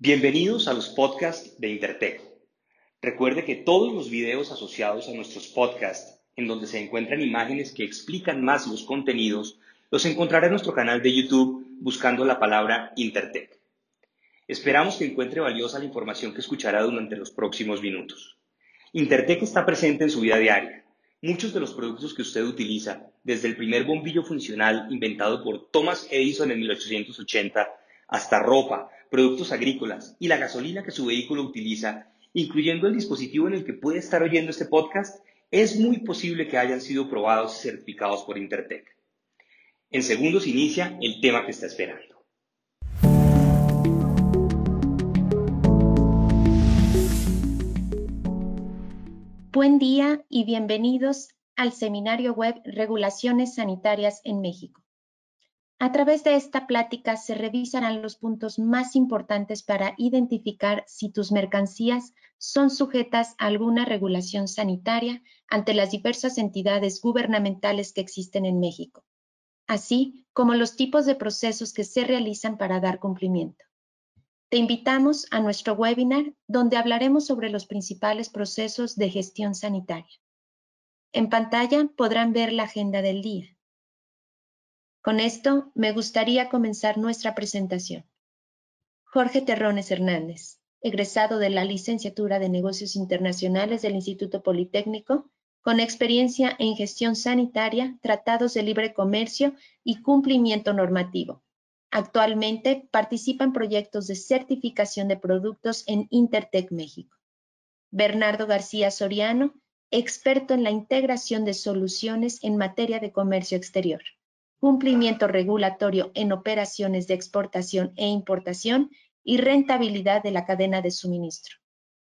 Bienvenidos a los podcasts de Intertech. Recuerde que todos los videos asociados a nuestros podcasts, en donde se encuentran imágenes que explican más los contenidos, los encontrará en nuestro canal de YouTube buscando la palabra Intertech. Esperamos que encuentre valiosa la información que escuchará durante los próximos minutos. Intertech está presente en su vida diaria. Muchos de los productos que usted utiliza, desde el primer bombillo funcional inventado por Thomas Edison en 1880, hasta ropa, productos agrícolas y la gasolina que su vehículo utiliza, incluyendo el dispositivo en el que puede estar oyendo este podcast, es muy posible que hayan sido probados y certificados por Intertech. En segundos inicia el tema que está esperando. Buen día y bienvenidos al seminario web Regulaciones Sanitarias en México. A través de esta plática se revisarán los puntos más importantes para identificar si tus mercancías son sujetas a alguna regulación sanitaria ante las diversas entidades gubernamentales que existen en México, así como los tipos de procesos que se realizan para dar cumplimiento. Te invitamos a nuestro webinar donde hablaremos sobre los principales procesos de gestión sanitaria. En pantalla podrán ver la agenda del día. Con esto, me gustaría comenzar nuestra presentación. Jorge Terrones Hernández, egresado de la licenciatura de Negocios Internacionales del Instituto Politécnico, con experiencia en gestión sanitaria, tratados de libre comercio y cumplimiento normativo. Actualmente participa en proyectos de certificación de productos en Intertech México. Bernardo García Soriano, experto en la integración de soluciones en materia de comercio exterior cumplimiento regulatorio en operaciones de exportación e importación y rentabilidad de la cadena de suministro.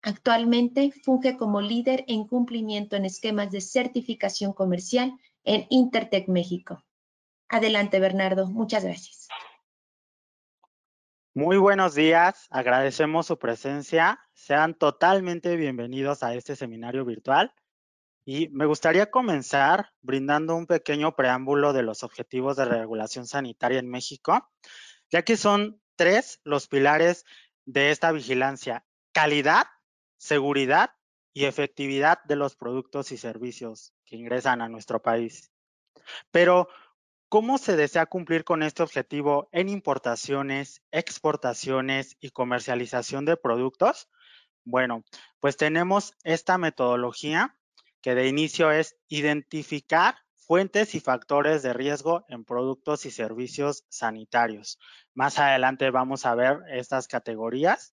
Actualmente funge como líder en cumplimiento en esquemas de certificación comercial en Intertech México. Adelante, Bernardo. Muchas gracias. Muy buenos días. Agradecemos su presencia. Sean totalmente bienvenidos a este seminario virtual y me gustaría comenzar brindando un pequeño preámbulo de los objetivos de regulación sanitaria en México, ya que son tres los pilares de esta vigilancia, calidad, seguridad y efectividad de los productos y servicios que ingresan a nuestro país. Pero, ¿cómo se desea cumplir con este objetivo en importaciones, exportaciones y comercialización de productos? Bueno, pues tenemos esta metodología que de inicio es identificar fuentes y factores de riesgo en productos y servicios sanitarios. Más adelante vamos a ver estas categorías.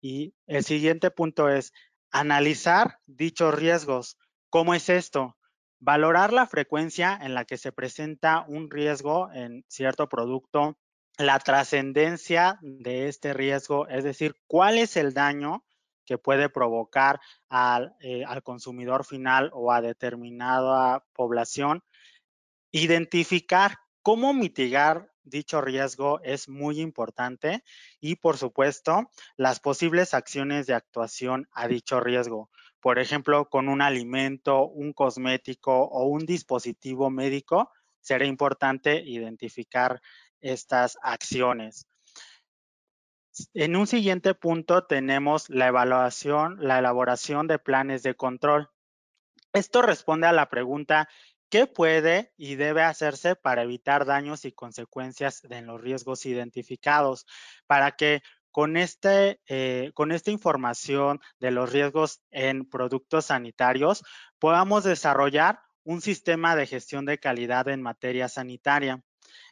Y el siguiente punto es analizar dichos riesgos. ¿Cómo es esto? Valorar la frecuencia en la que se presenta un riesgo en cierto producto, la trascendencia de este riesgo, es decir, cuál es el daño que puede provocar eh, al, consumidor final o a determinada población. Identificar cómo mitigar dicho riesgo es muy importante y, por supuesto, las posibles acciones de actuación a dicho riesgo. Por ejemplo, con un alimento, un cosmético o un dispositivo médico, será importante identificar estas acciones. En un siguiente punto tenemos la evaluación, la elaboración de planes de control. Esto responde a la pregunta, ¿qué puede y debe hacerse para evitar daños y consecuencias en los riesgos identificados? Para que con, este, eh, con esta información de los riesgos en productos sanitarios podamos desarrollar un sistema de gestión de calidad en materia sanitaria.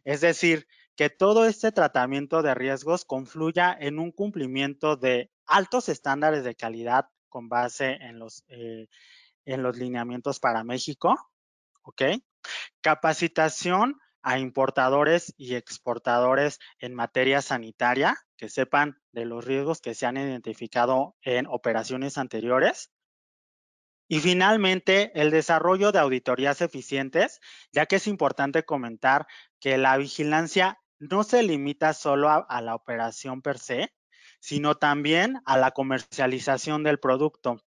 Es decir, que todo este tratamiento de riesgos confluya en un cumplimiento de altos estándares de calidad con base en los, eh, en los lineamientos para México, ¿ok? Capacitación a importadores y exportadores en materia sanitaria, que sepan de los riesgos que se han identificado en operaciones anteriores. Y finalmente, el desarrollo de auditorías eficientes, ya que es importante comentar que la vigilancia no se limita solo a, la operación per se, sino también a la comercialización del producto.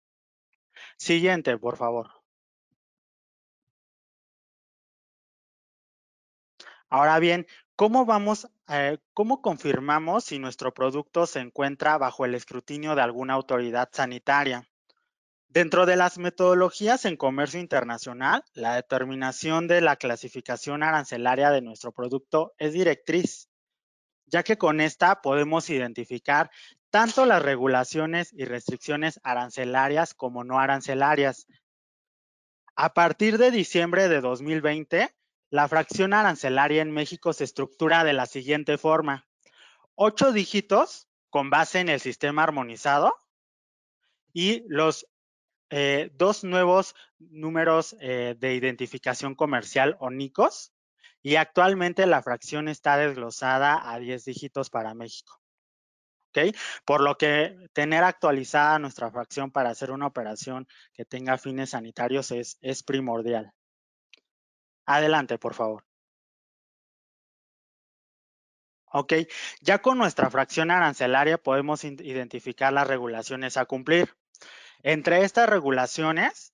Siguiente, por favor. Ahora bien, ¿cómo vamos, eh, cómo confirmamos si nuestro producto se encuentra bajo el escrutinio de alguna autoridad sanitaria? Dentro de las metodologías en comercio internacional, la determinación de la clasificación arancelaria de nuestro producto es directriz, ya que con esta podemos identificar tanto las regulaciones y restricciones arancelarias como no arancelarias. A partir de diciembre de 2020, la fracción arancelaria en México se estructura de la siguiente forma. Ocho dígitos con base en el sistema armonizado y los eh, dos nuevos números eh, de identificación comercial o NICOS y actualmente la fracción está desglosada a 10 dígitos para México. ¿ok? Por lo que tener actualizada nuestra fracción para hacer una operación que tenga fines sanitarios es, es primordial. Adelante, por favor. Ok, ya con nuestra fracción arancelaria podemos identificar las regulaciones a cumplir. Entre estas regulaciones,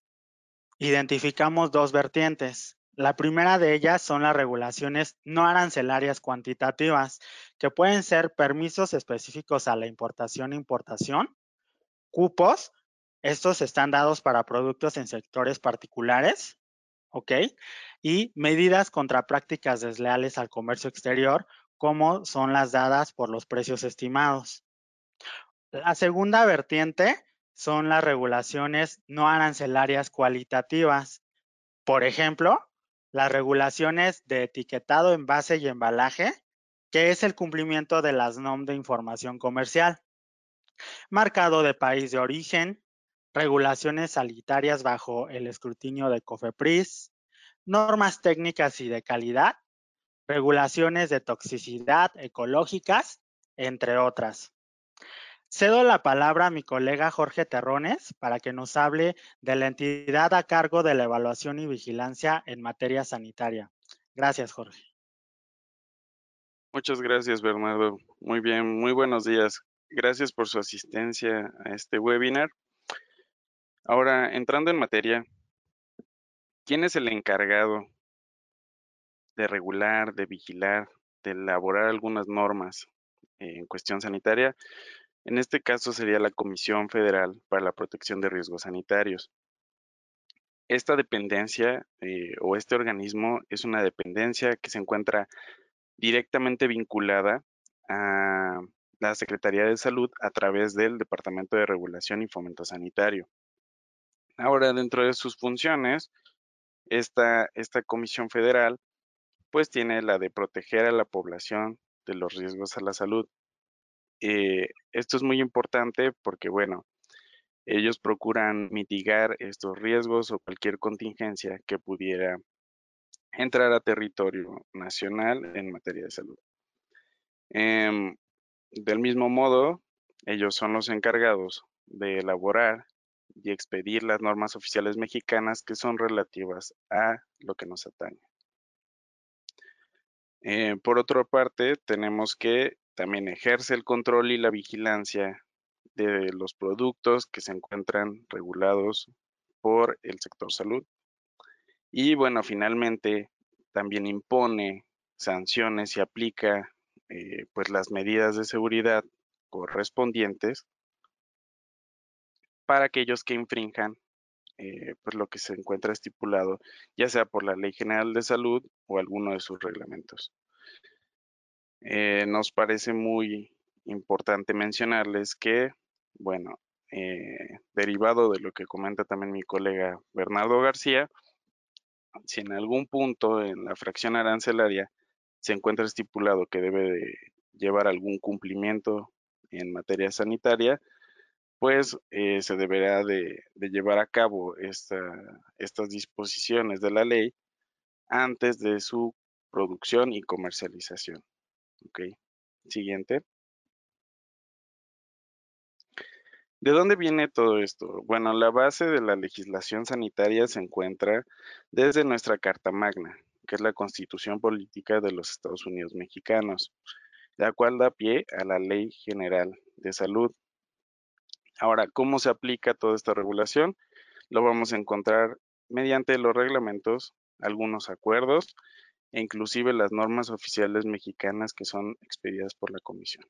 identificamos dos vertientes. La primera de ellas son las regulaciones no arancelarias cuantitativas, que pueden ser permisos específicos a la importación e importación, cupos, estos están dados para productos en sectores particulares, ¿ok? Y medidas contra prácticas desleales al comercio exterior, como son las dadas por los precios estimados. La segunda vertiente son las regulaciones no arancelarias cualitativas. Por ejemplo, las regulaciones de etiquetado, envase y embalaje, que es el cumplimiento de las NOM de información comercial. Marcado de país de origen, regulaciones sanitarias bajo el escrutinio de COFEPRIS, normas técnicas y de calidad, regulaciones de toxicidad ecológicas, entre otras. Cedo la palabra a mi colega Jorge Terrones para que nos hable de la entidad a cargo de la evaluación y vigilancia en materia sanitaria. Gracias, Jorge. Muchas gracias, Bernardo. Muy bien, muy buenos días. Gracias por su asistencia a este webinar. Ahora, entrando en materia, ¿quién es el encargado de regular, de vigilar, de elaborar algunas normas en cuestión sanitaria? En este caso sería la Comisión Federal para la Protección de Riesgos Sanitarios. Esta dependencia eh, o este organismo es una dependencia que se encuentra directamente vinculada a la Secretaría de Salud a través del Departamento de Regulación y Fomento Sanitario. Ahora, dentro de sus funciones, esta, esta comisión federal pues tiene la de proteger a la población de los riesgos a la salud eh, esto es muy importante porque, bueno, ellos procuran mitigar estos riesgos o cualquier contingencia que pudiera entrar a territorio nacional en materia de salud. Em, del mismo modo, ellos son los encargados de elaborar y expedir las normas oficiales mexicanas que son relativas a lo que nos atañe. Eh, por otra parte, tenemos que también ejerce el control y la vigilancia de los productos que se encuentran regulados por el sector salud. Y bueno, finalmente también impone sanciones y aplica eh, pues las medidas de seguridad correspondientes para aquellos que infrinjan eh, pues lo que se encuentra estipulado, ya sea por la Ley General de Salud o alguno de sus reglamentos. Eh, nos parece muy importante mencionarles que, bueno, eh, derivado de lo que comenta también mi colega Bernardo García, si en algún punto en la fracción arancelaria se encuentra estipulado que debe de llevar algún cumplimiento en materia sanitaria, pues eh, se deberá de, llevar a cabo estas disposiciones de la ley antes de su producción y comercialización. Ok, siguiente. ¿De dónde viene todo esto? Bueno, la base de la legislación sanitaria se encuentra desde nuestra Carta Magna, que es la Constitución Política de los Estados Unidos Mexicanos, la cual da pie a la Ley General de Salud. Ahora, ¿cómo se aplica toda esta regulación? Lo vamos a encontrar mediante los reglamentos, algunos acuerdos e inclusive las normas oficiales mexicanas que son expedidas por la Comisión.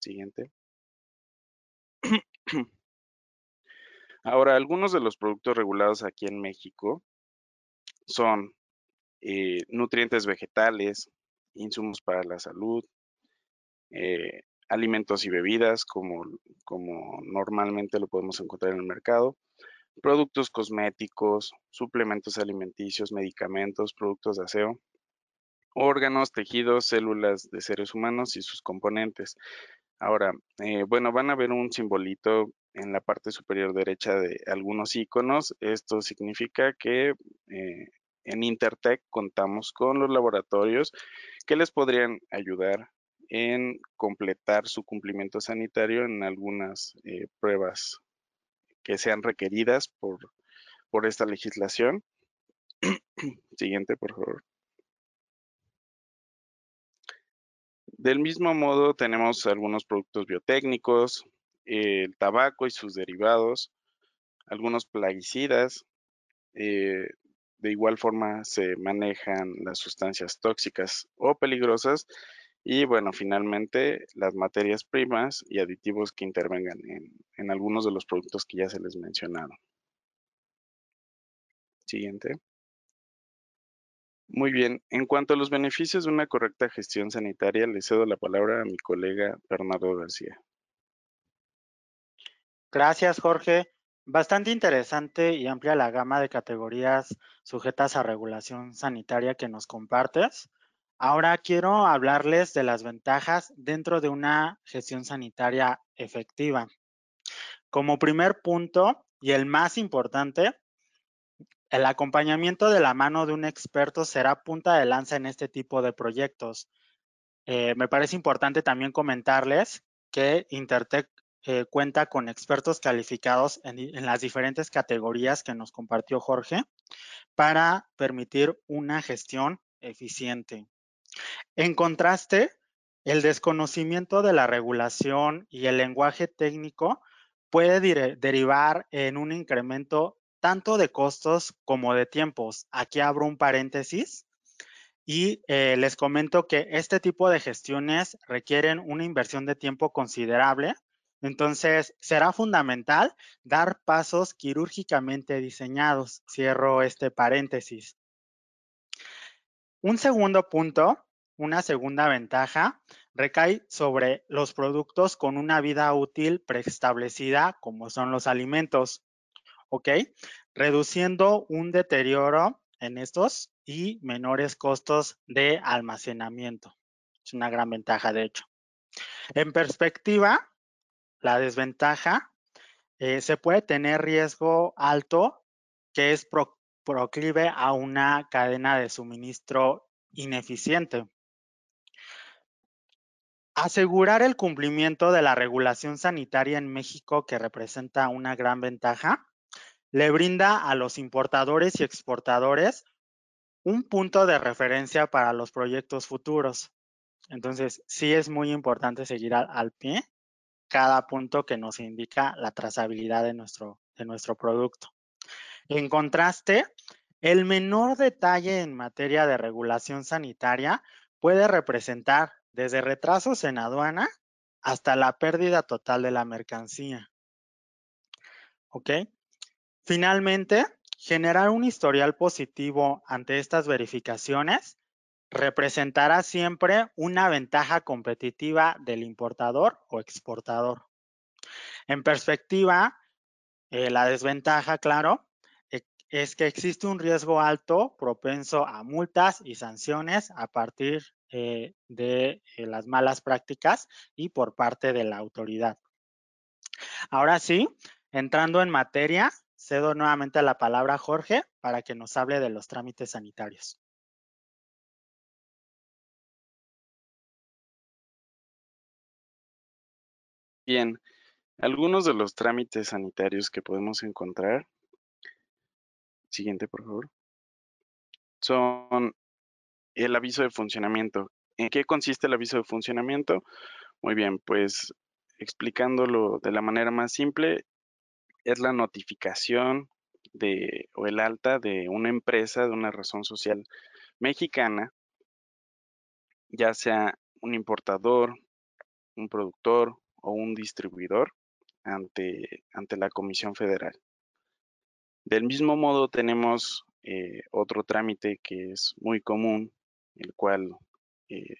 Siguiente. Ahora, algunos de los productos regulados aquí en México son eh, nutrientes vegetales, insumos para la salud, eh, alimentos y bebidas, como, como normalmente lo podemos encontrar en el mercado, productos cosméticos, suplementos alimenticios, medicamentos, productos de aseo, órganos, tejidos, células de seres humanos y sus componentes. Ahora, eh, bueno, van a ver un simbolito en la parte superior derecha de algunos iconos. Esto significa que eh, en Intertech contamos con los laboratorios que les podrían ayudar en completar su cumplimiento sanitario en algunas eh, pruebas que sean requeridas por, por esta legislación. Siguiente, por favor. Del mismo modo, tenemos algunos productos biotécnicos, el tabaco y sus derivados, algunos plaguicidas. Eh, de igual forma se manejan las sustancias tóxicas o peligrosas y bueno, finalmente las materias primas y aditivos que intervengan en, en algunos de los productos que ya se les mencionaron. Siguiente. Muy bien, en cuanto a los beneficios de una correcta gestión sanitaria, le cedo la palabra a mi colega Bernardo García. Gracias, Jorge. Bastante interesante y amplia la gama de categorías sujetas a regulación sanitaria que nos compartes. Ahora quiero hablarles de las ventajas dentro de una gestión sanitaria efectiva. Como primer punto y el más importante, el acompañamiento de la mano de un experto será punta de lanza en este tipo de proyectos. Eh, me parece importante también comentarles que Intertech eh, cuenta con expertos calificados en, las diferentes categorías que nos compartió Jorge para permitir una gestión eficiente. En contraste, el desconocimiento de la regulación y el lenguaje técnico puede derivar en un incremento tanto de costos como de tiempos. Aquí abro un paréntesis y eh, les comento que este tipo de gestiones requieren una inversión de tiempo considerable. Entonces, será fundamental dar pasos quirúrgicamente diseñados. Cierro este paréntesis. Un segundo punto, una segunda ventaja, recae sobre los productos con una vida útil preestablecida, como son los alimentos. ¿ok? Reduciendo un deterioro en estos y menores costos de almacenamiento. Es una gran ventaja, de hecho. En perspectiva, la desventaja, eh, se puede tener riesgo alto que es proclive a una cadena de suministro ineficiente. Asegurar el cumplimiento de la regulación sanitaria en México, que representa una gran ventaja, le brinda a los importadores y exportadores un punto de referencia para los proyectos futuros. Entonces, sí es muy importante seguir al, pie cada punto que nos indica la trazabilidad de nuestro, de nuestro producto. En contraste, el menor detalle en materia de regulación sanitaria puede representar desde retrasos en aduana hasta la pérdida total de la mercancía. ¿Ok? Finalmente, generar un historial positivo ante estas verificaciones representará siempre una ventaja competitiva del importador o exportador. En perspectiva, eh, la desventaja, claro, e, es que existe un riesgo alto propenso a multas y sanciones a partir eh, de eh, las malas prácticas y por parte de la autoridad. Ahora sí, entrando en materia, cedo nuevamente la palabra a Jorge para que nos hable de los trámites sanitarios. Bien, algunos de los trámites sanitarios que podemos encontrar, siguiente por favor, son el aviso de funcionamiento. ¿En qué consiste el aviso de funcionamiento? Muy bien, pues explicándolo de la manera más simple, es la notificación de, o el alta de una empresa, de una razón social mexicana, ya sea un importador, un productor o un distribuidor ante, ante la Comisión Federal. Del mismo modo tenemos eh, otro trámite que es muy común, el cual eh,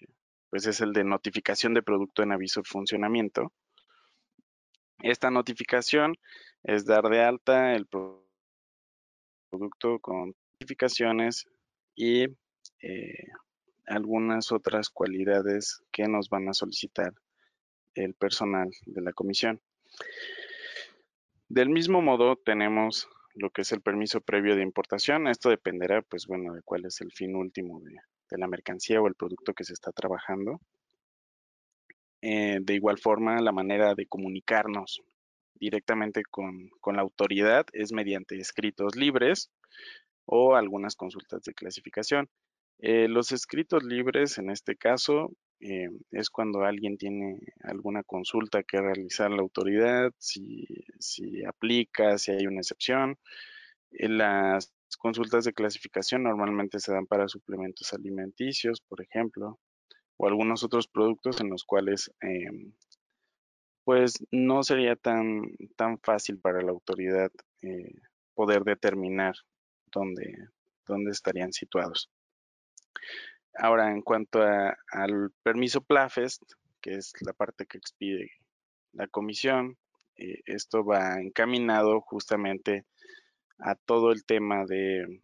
pues es el de notificación de producto en aviso de funcionamiento. Esta notificación es dar de alta el producto con notificaciones y eh, algunas otras cualidades que nos van a solicitar el personal de la comisión. Del mismo modo tenemos lo que es el permiso previo de importación. Esto dependerá, pues bueno, de cuál es el fin último de, la mercancía o el producto que se está trabajando. Eh, de igual forma, la manera de comunicarnos directamente con, la autoridad es mediante escritos libres o algunas consultas de clasificación. Eh, los escritos libres, en este caso, eh, es cuando alguien tiene alguna consulta que realizar la autoridad, si, si aplica, si hay una excepción. Eh, las consultas de clasificación normalmente se dan para suplementos alimenticios, por ejemplo, o algunos otros productos en los cuales em, pues no sería tan, tan fácil para la autoridad eh, poder determinar dónde, dónde estarían situados. Ahora, en cuanto al permiso PLAFEST, que es la parte que expide la comisión, eh, esto va encaminado justamente a todo el tema de,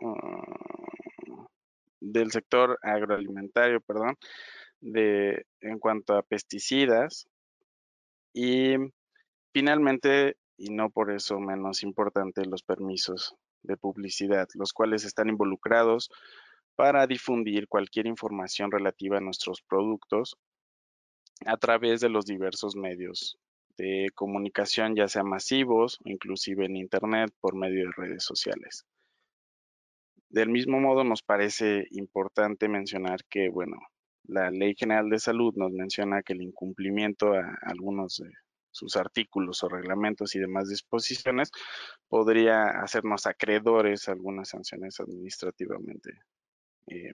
uh, del sector agroalimentario, perdón, de en cuanto a pesticidas. Y finalmente y no por eso menos importante los permisos de publicidad, los cuales están involucrados para difundir cualquier información relativa a nuestros productos a través de los diversos medios de comunicación, ya sea masivos o inclusive en Internet por medio de redes sociales. Del mismo modo, nos parece importante mencionar que, bueno, la Ley General de Salud nos menciona que el incumplimiento a algunos de sus artículos o reglamentos y demás disposiciones, podría hacernos acreedores algunas sanciones administrativamente eh,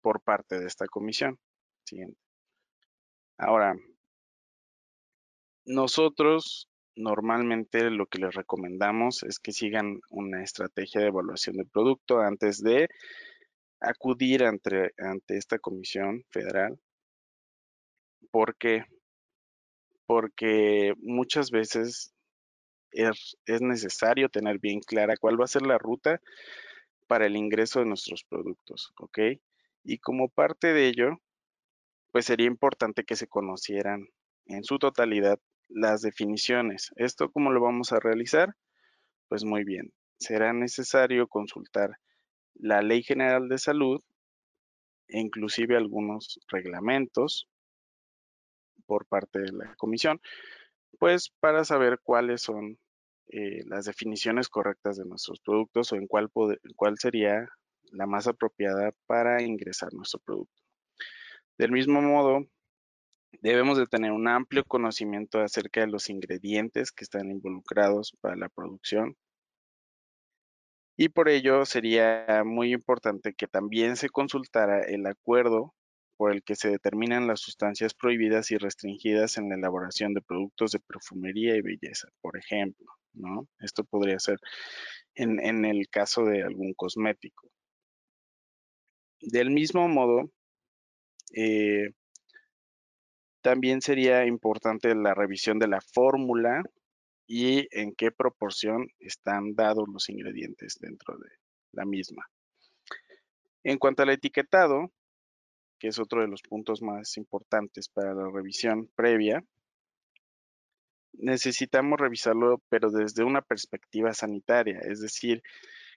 por parte de esta comisión. Siguiente. Ahora, nosotros normalmente lo que les recomendamos es que sigan una estrategia de evaluación del producto antes de acudir ante, esta comisión federal. porque porque muchas veces es, necesario tener bien clara cuál va a ser la ruta para el ingreso de nuestros productos, ¿ok? Y como parte de ello, pues sería importante que se conocieran en su totalidad las definiciones. ¿Esto cómo lo vamos a realizar? Pues muy bien, será necesario consultar la Ley General de Salud e inclusive algunos reglamentos por parte de la comisión, pues para saber cuáles son eh, las definiciones correctas de nuestros productos o en cuál, cuál sería la más apropiada para ingresar nuestro producto. Del mismo modo, debemos de tener un amplio conocimiento acerca de los ingredientes que están involucrados para la producción. Y por ello sería muy importante que también se consultara el acuerdo por el que se determinan las sustancias prohibidas y restringidas en la elaboración de productos de perfumería y belleza, por ejemplo, ¿no? Esto podría ser en, el caso de algún cosmético. Del mismo modo, eh, también sería importante la revisión de la fórmula y en qué proporción están dados los ingredientes dentro de la misma. En cuanto al etiquetado, que es otro de los puntos más importantes para la revisión previa, necesitamos revisarlo, pero desde una perspectiva sanitaria, es decir,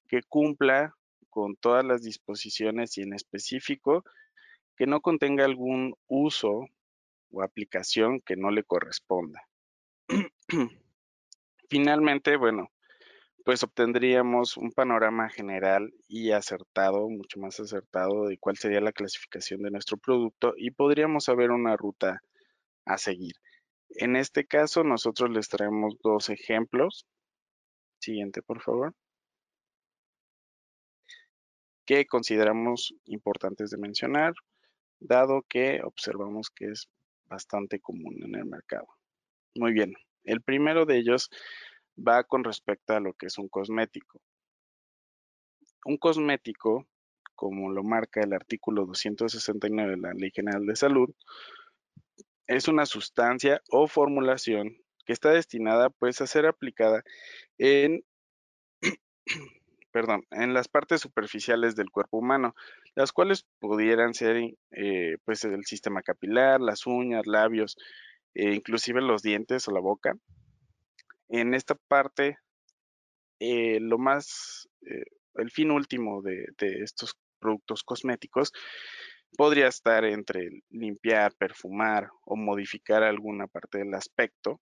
que cumpla con todas las disposiciones y en específico que no contenga algún uso o aplicación que no le corresponda. Finalmente, bueno, pues obtendríamos un panorama general y acertado, mucho más acertado de cuál sería la clasificación de nuestro producto y podríamos saber una ruta a seguir. En este caso, nosotros les traemos dos ejemplos. Siguiente, por favor. que consideramos importantes de mencionar, dado que observamos que es bastante común en el mercado. Muy bien, el primero de ellos va con respecto a lo que es un cosmético. Un cosmético, como lo marca el artículo 269 de la Ley General de Salud, es una sustancia o formulación que está destinada pues a ser aplicada en perdón, en las partes superficiales del cuerpo humano, las cuales pudieran ser eh, pues el sistema capilar, las uñas, labios, e inclusive los dientes o la boca. En esta parte, eh, lo más, eh, el fin último de, de estos productos cosméticos podría estar entre limpiar, perfumar o modificar alguna parte del aspecto,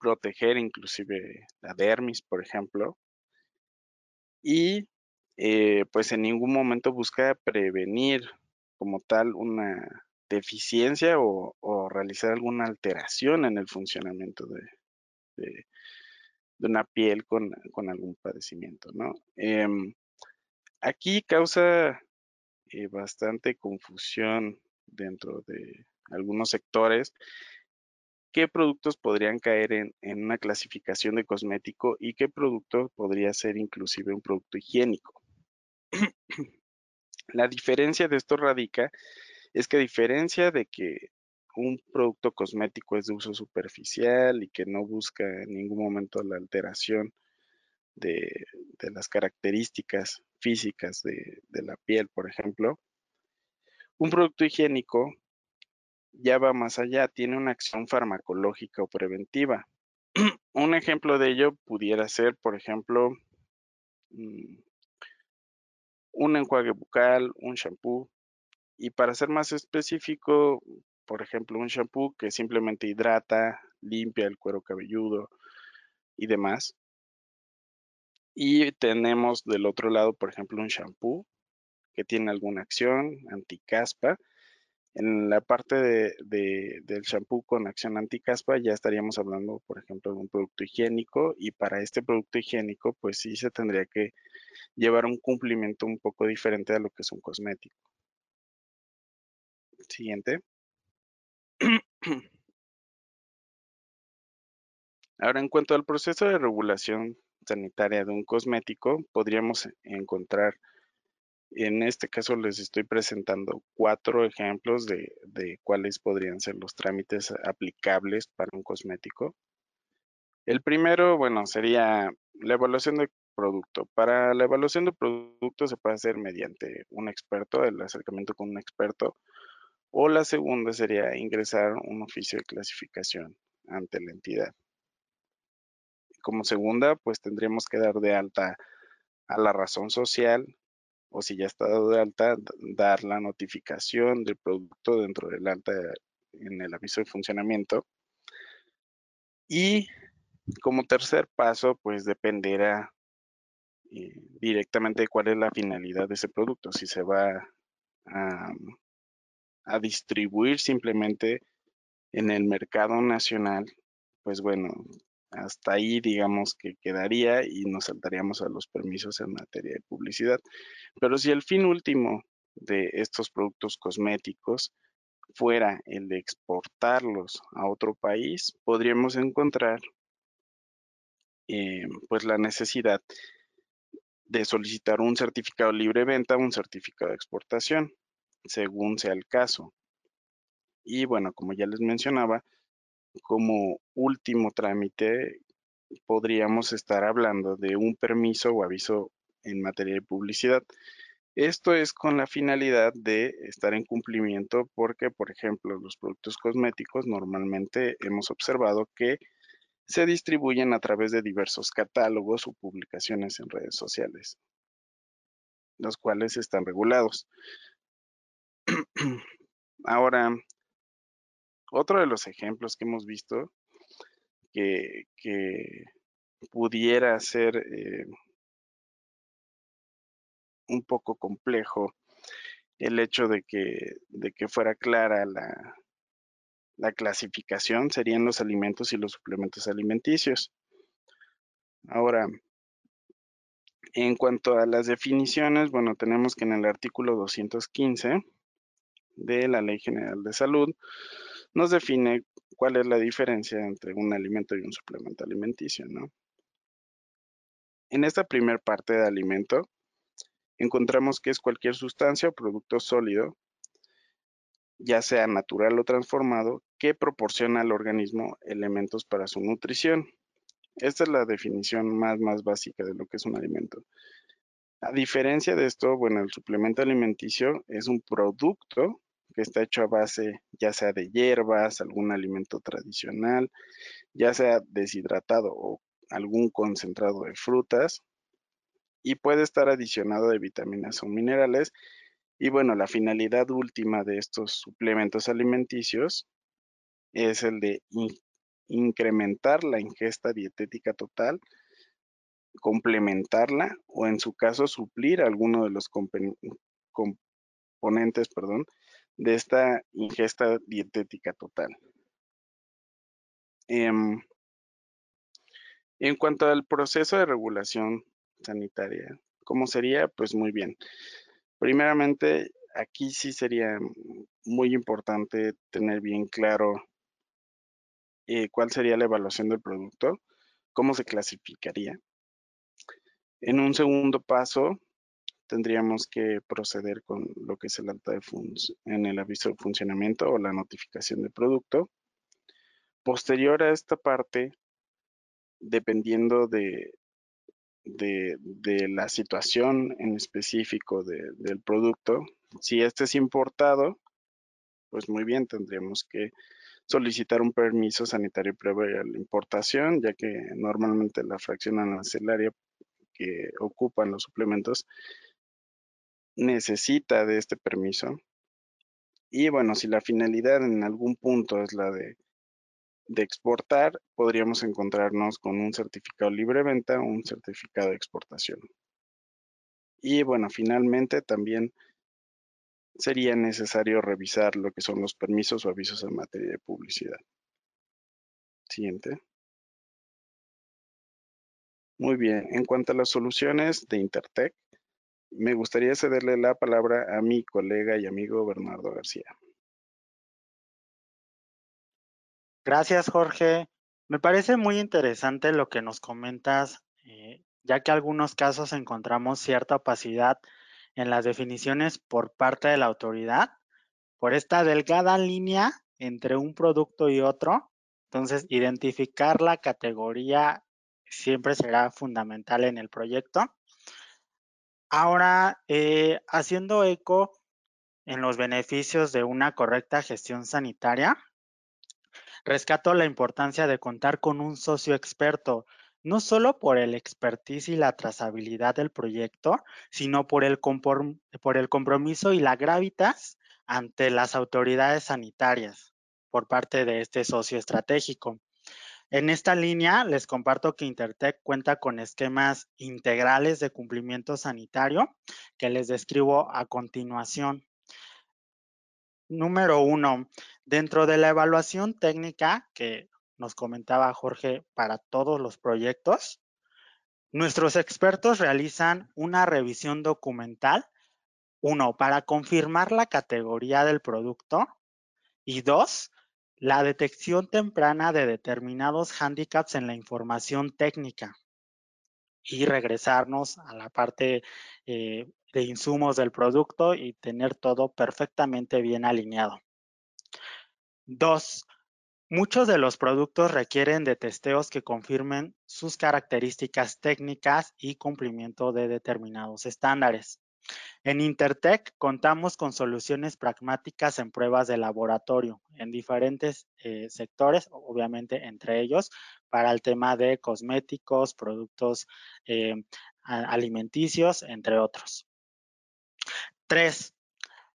proteger inclusive la dermis, por ejemplo, y eh, pues en ningún momento busca prevenir como tal una deficiencia o, realizar alguna alteración en el funcionamiento de, una piel con, algún padecimiento, ¿no? Em, aquí causa eh, bastante confusión dentro de algunos sectores qué productos podrían caer en, una clasificación de cosmético y qué producto podría ser inclusive un producto higiénico. La diferencia de esto radica es que a diferencia de que un producto cosmético es de uso superficial y que no busca en ningún momento la alteración de, las características físicas de, de, la piel, por ejemplo, un producto higiénico ya va más allá, tiene una acción farmacológica o preventiva. Un ejemplo de ello pudiera ser, por ejemplo, mm, un enjuague bucal, un shampoo. Y para ser más específico, por ejemplo, un shampoo que simplemente hidrata, limpia el cuero cabelludo y demás. Y tenemos del otro lado, por ejemplo, un shampoo que tiene alguna acción anticaspa en la parte de, del shampoo con acción anticaspa ya estaríamos hablando, por ejemplo, de un producto higiénico y para este producto higiénico pues sí se tendría que llevar un cumplimiento un poco diferente a lo que es un cosmético. Siguiente. Ahora, en cuanto al proceso de regulación sanitaria de un cosmético, podríamos encontrar en este caso les estoy presentando cuatro ejemplos de, cuáles podrían ser los trámites aplicables para un cosmético. El primero, bueno, sería la evaluación del producto. Para la evaluación del producto se puede hacer mediante un experto, el acercamiento con un experto, o la segunda sería ingresar un oficio de clasificación ante la entidad. Como segunda, pues tendríamos que dar de alta a la razón social, o si ya está dado de alta, dar la notificación del producto dentro del alta en el aviso de funcionamiento. Y como tercer paso, pues dependerá eh, directamente de cuál es la finalidad de ese producto. Si se va a, a distribuir simplemente en el mercado nacional, pues bueno, hasta ahí digamos que quedaría y nos saltaríamos a los permisos en materia de publicidad. Pero si el fin último de estos productos cosméticos fuera el de exportarlos a otro país, podríamos encontrar eh, pues la necesidad de solicitar un certificado libre de venta, un certificado de exportación, según sea el caso. Y bueno, como ya les mencionaba, como último trámite podríamos estar hablando de un permiso o aviso en materia de publicidad. Esto es con la finalidad de estar en cumplimiento porque, por ejemplo, los productos cosméticos normalmente hemos observado que se distribuyen a través de diversos catálogos o publicaciones en redes sociales, los cuales están regulados. Ahora, otro de los ejemplos que hemos visto que, pudiera ser eh, un poco complejo el hecho de que, fuera clara la, la clasificación serían los alimentos y los suplementos alimenticios. Ahora, En cuanto a las definiciones, bueno, tenemos que en el artículo 215 de la Ley General de Salud nos define cuál es la diferencia entre un alimento y un suplemento alimenticio, ¿no? En esta primera parte de alimento encontramos que es cualquier sustancia o producto sólido, ya sea natural o transformado, que proporciona al organismo elementos para su nutrición. Esta es la definición más, más básica de lo que es un alimento. A diferencia de esto, bueno, el suplemento alimenticio es un producto que está hecho a base ya sea de hierbas, algún alimento tradicional, ya sea deshidratado o algún concentrado de frutas y puede estar adicionado de vitaminas o minerales. Y bueno, la finalidad última de estos suplementos alimenticios es el de incrementar la ingesta dietética total, complementarla o en su caso suplir alguno de los componentes perdón, de esta ingesta dietética total. Em, en cuanto al proceso de regulación sanitaria, ¿cómo sería? Pues muy bien. Primeramente, aquí sí sería muy importante tener bien claro eh, cuál sería la evaluación del producto, cómo se clasificaría. En un segundo paso, tendríamos que proceder con lo que es el alta de en el aviso de funcionamiento o la notificación de producto. Posterior a esta parte, dependiendo de, de, la situación en específico del producto, si este es importado, pues muy bien, tendríamos que solicitar un permiso sanitario previo a la importación, ya que normalmente la fracción arancelaria que ocupan los suplementos necesita de este permiso. Y bueno, si la finalidad en algún punto es la de, de exportar, podríamos encontrarnos con un certificado libre venta o un certificado de exportación. Y bueno, finalmente también sería necesario revisar lo que son los permisos o avisos en materia de publicidad. Siguiente. Muy bien, en cuanto a las soluciones de Intertech, me gustaría cederle la palabra a mi colega y amigo Bernardo García. Gracias, Jorge. Me parece muy interesante lo que nos comentas, eh, ya que en algunos casos encontramos cierta opacidad en las definiciones por parte de la autoridad, por esta delgada línea entre un producto y otro. Entonces, identificar la categoría siempre será fundamental en el proyecto. Ahora, eh, haciendo eco en los beneficios de una correcta gestión sanitaria, rescato la importancia de contar con un socio experto, no solo por el expertise y la trazabilidad del proyecto, sino por el, por el compromiso y la gravitas ante las autoridades sanitarias por parte de este socio estratégico. En esta línea les comparto que Intertech cuenta con esquemas integrales de cumplimiento sanitario que les describo a continuación. Número uno, dentro de la evaluación técnica que nos comentaba Jorge para todos los proyectos, nuestros expertos realizan una revisión documental, uno, para confirmar la categoría del producto y dos, la detección temprana de determinados hándicaps en la información técnica y regresarnos a la parte eh, de insumos del producto y tener todo perfectamente bien alineado. Dos, muchos de los productos requieren de testeos que confirmen sus características técnicas y cumplimiento de determinados estándares. En Intertech contamos con soluciones pragmáticas en pruebas de laboratorio en diferentes eh, sectores, obviamente entre ellos, para el tema de cosméticos, productos eh, alimenticios, entre otros. Tres,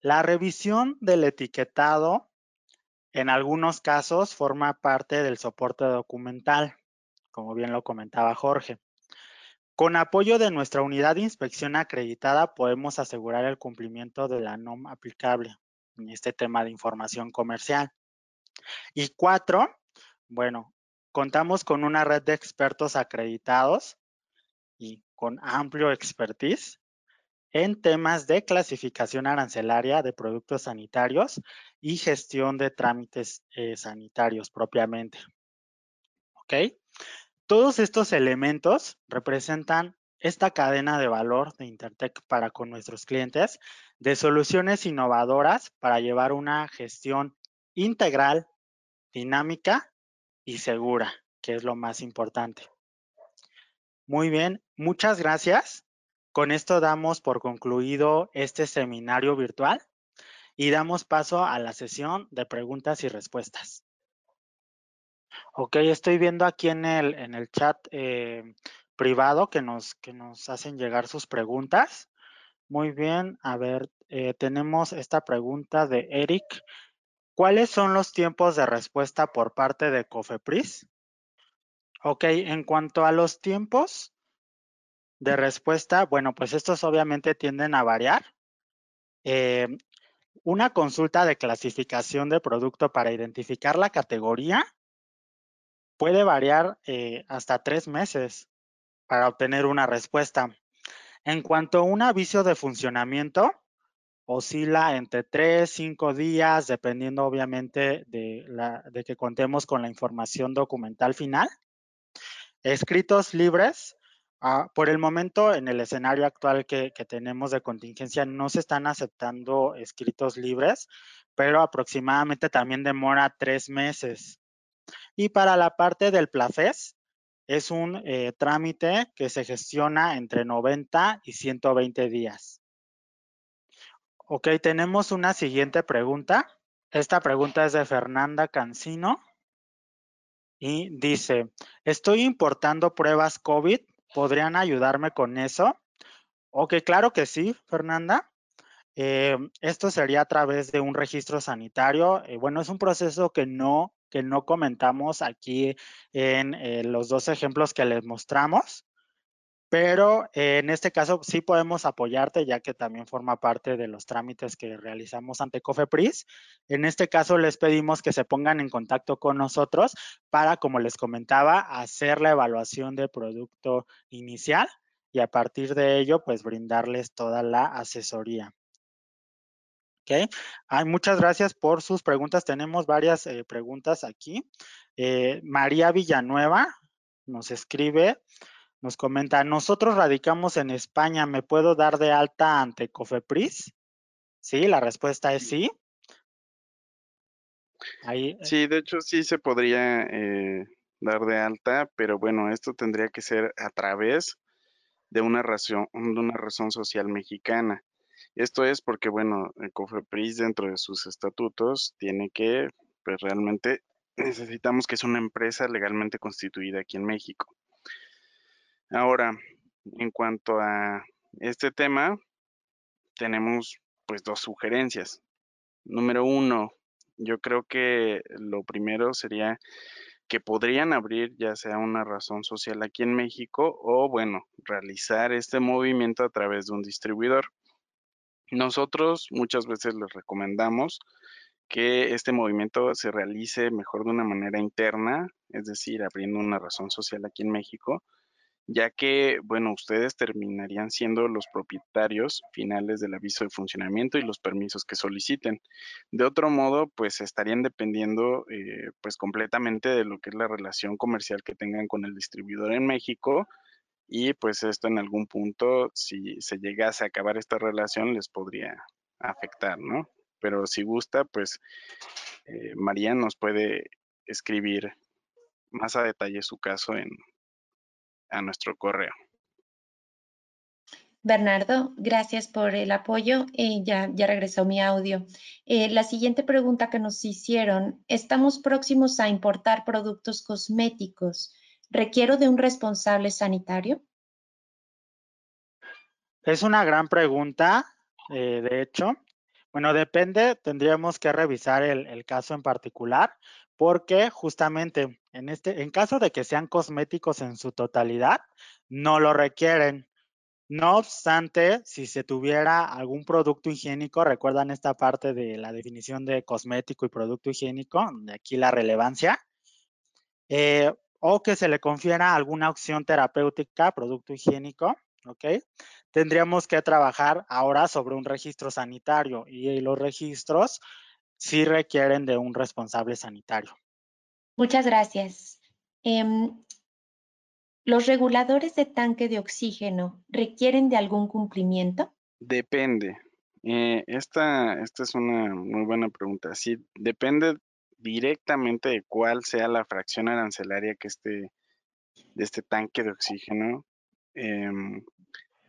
la revisión del etiquetado en algunos casos forma parte del soporte documental, como bien lo comentaba Jorge. Con apoyo de nuestra unidad de inspección acreditada podemos asegurar el cumplimiento de la NOM aplicable en este tema de información comercial. Y cuatro, bueno, contamos con una red de expertos acreditados y con amplio expertise en temas de clasificación arancelaria de productos sanitarios y gestión de trámites eh, sanitarios propiamente. ¿Ok? Todos estos elementos representan esta cadena de valor de Intertech para con nuestros clientes de soluciones innovadoras para llevar una gestión integral, dinámica y segura, que es lo más importante. Muy bien, muchas gracias. Con esto damos por concluido este seminario virtual y damos paso a la sesión de preguntas y respuestas. Ok, estoy viendo aquí en el, en el chat eh, privado que nos, que nos hacen llegar sus preguntas. Muy bien, a ver, eh, tenemos esta pregunta de Eric. ¿Cuáles son los tiempos de respuesta por parte de Cofepris? Ok, en cuanto a los tiempos de respuesta, bueno, pues estos obviamente tienden a variar. Eh, una consulta de clasificación de producto para identificar la categoría puede variar eh, hasta tres meses para obtener una respuesta. En cuanto a un aviso de funcionamiento, oscila entre tres, cinco días, dependiendo obviamente de, que contemos con la información documental final. Escritos libres, ah, por el momento en el escenario actual que, tenemos de contingencia no se están aceptando escritos libres, pero aproximadamente también demora tres meses. Y para la parte del PLAFES, es un eh, trámite que se gestiona entre 90 y 120 días. Ok, tenemos una siguiente pregunta. Esta pregunta es de Fernanda Cancino y dice, estoy importando pruebas COVID, ¿podrían ayudarme con eso? Ok, claro que sí, Fernanda. Eh, esto sería a través de un registro sanitario. Eh, bueno, es un proceso que no que no comentamos aquí en eh, los dos ejemplos que les mostramos, pero en este caso sí podemos apoyarte ya que también forma parte de los trámites que realizamos ante COFEPRIS. En este caso les pedimos que se pongan en contacto con nosotros para, como les comentaba, hacer la evaluación del producto inicial y a partir de ello, pues brindarles toda la asesoría. Okay. muchas gracias por sus preguntas. Tenemos varias eh, preguntas aquí. Eh, María Villanueva nos escribe, nos comenta, nosotros radicamos en España, ¿me puedo dar de alta ante COFEPRIS? Sí, la respuesta es sí. Eh. sí, de hecho sí se podría dar de alta, pero bueno, esto tendría que ser a través de una razón, de una razón social mexicana. Esto es porque, bueno, el COFEPRIS dentro de sus estatutos tiene que, pues realmente necesitamos que es una empresa legalmente constituida aquí en México. Ahora, en cuanto a este tema, tenemos pues dos sugerencias. Número uno, yo creo que lo primero sería que podrían abrir ya sea una razón social aquí en México o, bueno, realizar este movimiento a través de un distribuidor. Nosotros muchas veces les recomendamos que este movimiento se realice mejor de una manera interna, es decir, abriendo una razón social aquí en México, ya que, bueno, ustedes terminarían siendo los propietarios finales del aviso de funcionamiento y los permisos que soliciten. De otro modo, pues estarían dependiendo, eh, pues completamente de lo que es la relación comercial que tengan con el distribuidor en México y pues esto en algún punto, si se llegase a acabar esta relación, les podría afectar, ¿no? Pero si gusta, pues eh, María nos puede escribir más a detalle su caso en, a nuestro correo. Bernardo, gracias por el apoyo. Eh, ya, ya regresó mi audio. Eh, la siguiente pregunta que nos hicieron, estamos próximos a importar productos cosméticos. ¿Requiero de un responsable sanitario? Es una gran pregunta, eh, de hecho. Bueno, depende, tendríamos que revisar el, caso en particular, porque justamente en este, en caso de que sean cosméticos en su totalidad, no lo requieren. No obstante, si se tuviera algún producto higiénico, recuerdan esta parte de la definición de cosmético y producto higiénico, de aquí la relevancia, eh, o que se le confiera alguna opción terapéutica, producto higiénico, ¿ok? Tendríamos que trabajar ahora sobre un registro sanitario y los registros sí requieren de un responsable sanitario. Muchas gracias. Em, ¿Los reguladores de tanque de oxígeno requieren de algún cumplimiento? Depende. Eh, esta, esta es una muy buena pregunta. Sí, depende directamente de cuál sea la fracción arancelaria que esté de este tanque de oxígeno. Em,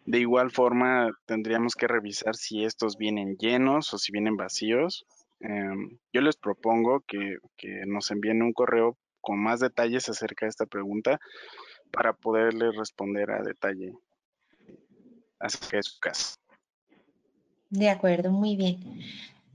de igual forma, tendríamos que revisar si estos vienen llenos o si vienen vacíos. Em, yo les propongo que, que, nos envíen un correo con más detalles acerca de esta pregunta para poderles responder a detalle acerca de su caso. De acuerdo, muy bien.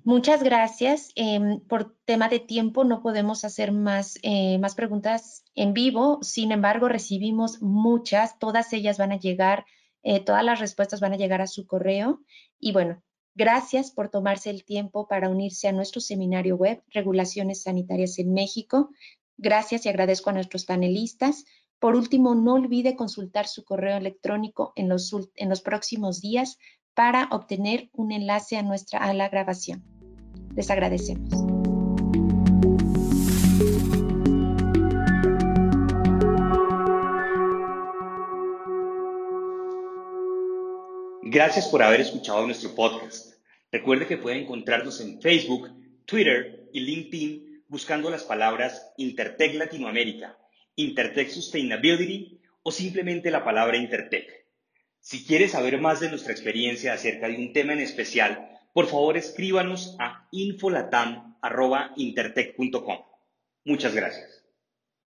Muchas gracias. Em, por tema de tiempo no podemos hacer más, eh, más preguntas en vivo. Sin embargo, recibimos muchas. Todas ellas van a llegar, eh, todas las respuestas van a llegar a su correo. Y bueno, gracias por tomarse el tiempo para unirse a nuestro seminario web, Regulaciones Sanitarias en México. Gracias y agradezco a nuestros panelistas. Por último, no olvide consultar su correo electrónico en los, en los próximos días para obtener un enlace a, nuestra, a la grabación. Les agradecemos. Gracias por haber escuchado nuestro podcast. Recuerde que puede encontrarnos en Facebook, Twitter y LinkedIn buscando las palabras Intertech Latinoamérica, Intertech Sustainability o simplemente la palabra Intertech. Si quieres saber más de nuestra experiencia acerca de un tema en especial, por favor escríbanos a infolatam.intertech.com. Muchas gracias.